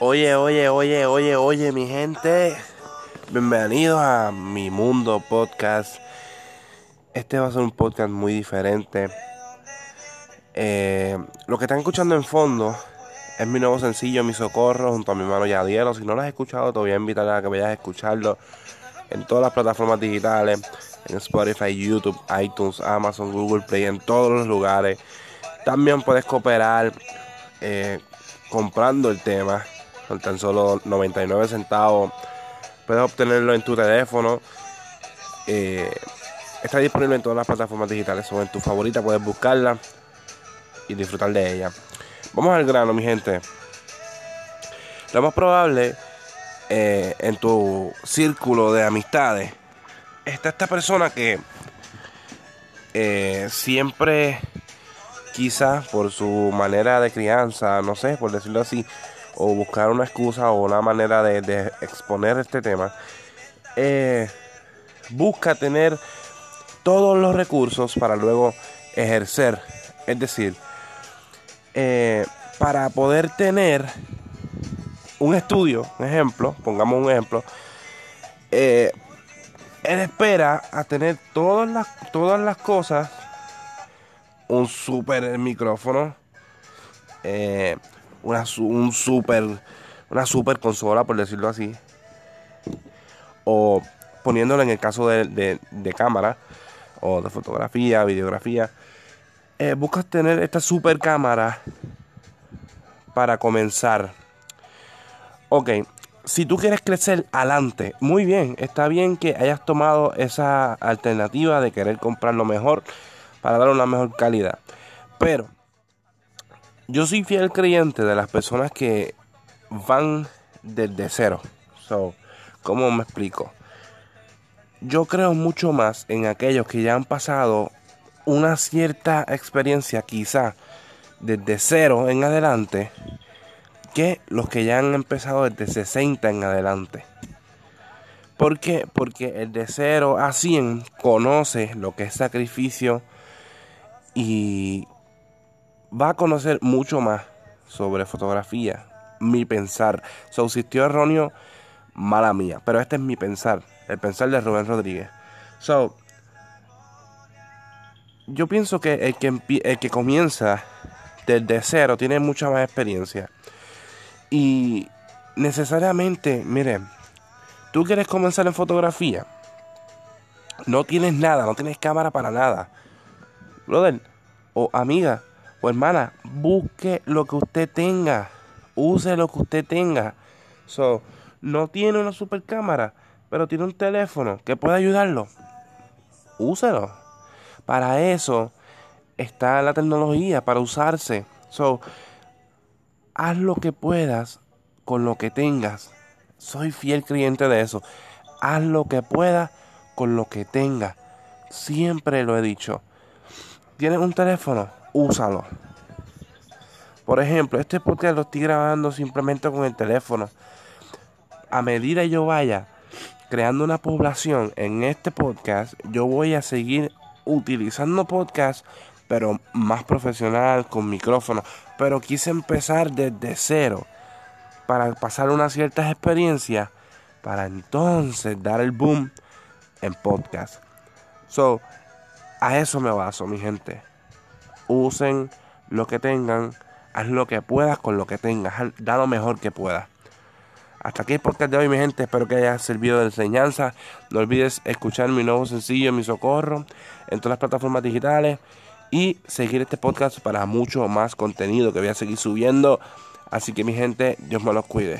Oye, oye, oye, oye, oye, mi gente. Bienvenidos a mi mundo podcast. Este va a ser un podcast muy diferente. Eh, lo que están escuchando en fondo es mi nuevo sencillo, Mi Socorro, junto a mi hermano Yadielo. Si no lo has escuchado, te voy a invitar a que vayas a escucharlo en todas las plataformas digitales, en Spotify, YouTube, iTunes, Amazon, Google Play, en todos los lugares. También puedes cooperar eh, comprando el tema con tan solo 99 centavos. Puedes obtenerlo en tu teléfono. Eh, está disponible en todas las plataformas digitales. O en tu favorita puedes buscarla y disfrutar de ella. Vamos al grano, mi gente. Lo más probable eh, en tu círculo de amistades está esta persona que eh, siempre, quizás por su manera de crianza, no sé, por decirlo así, o buscar una excusa o una manera de, exponer este tema, eh, busca tener todos los recursos para luego ejercer. Es decir, eh, para poder tener un estudio, un ejemplo, pongamos un ejemplo, eh, él espera a tener todas las, todas las cosas, un super micrófono, eh, una, un super, una super consola, por decirlo así. O poniéndolo en el caso de, cámara, o de fotografía, videografía. Eh, buscas tener esta super cámara para comenzar. Ok, si tú quieres crecer adelante, muy bien, está bien que hayas tomado esa alternativa de querer comprar lo mejor para dar una mejor calidad. Pero yo soy fiel creyente de las personas que van desde cero. So, ¿cómo me explico? Yo creo mucho más en aquellos que ya han pasado una cierta experiencia, quizá desde cero en adelante, que los que ya han empezado desde 60 en adelante. ¿Por qué? Porque el de cero a 100 conoce lo que es sacrificio y va a conocer mucho más sobre fotografía, mi pensar. So, si erróneo, mala mía. Pero este es mi pensar, el pensar de Rubén Rodríguez. So, yo pienso que el que, el que comienza desde cero tiene mucha más experiencia. Y necesariamente, miren, tú quieres comenzar en fotografía. No tienes nada, no tienes cámara para nada. Brother o amiga, o hermana, busque lo que usted tenga. Use lo que usted tenga. So, no tiene una super cámara, pero tiene un teléfono que puede ayudarlo. Úselo. Para eso está la tecnología, para usarse. So, haz lo que puedas con lo que tengas. Soy fiel creyente de eso. Haz lo que puedas con lo que tengas. Siempre lo he dicho. ¿Tienes un teléfono? úsalo. Por ejemplo, este podcast lo estoy grabando simplemente con el teléfono. A medida yo vaya creando una población en este podcast, yo voy a seguir utilizando podcast, pero más profesional, con micrófono. Pero quise empezar desde cero para pasar unas ciertas experiencias para entonces dar el boom en podcast. So, a eso me baso, mi gente usen lo que tengan, haz lo que puedas con lo que tengas, da lo mejor que puedas. Hasta aquí el podcast de hoy, mi gente. Espero que haya servido de enseñanza. No olvides escuchar mi nuevo sencillo, Mi Socorro, en todas las plataformas digitales. Y seguir este podcast para mucho más contenido que voy a seguir subiendo. Así que, mi gente, Dios me los cuide.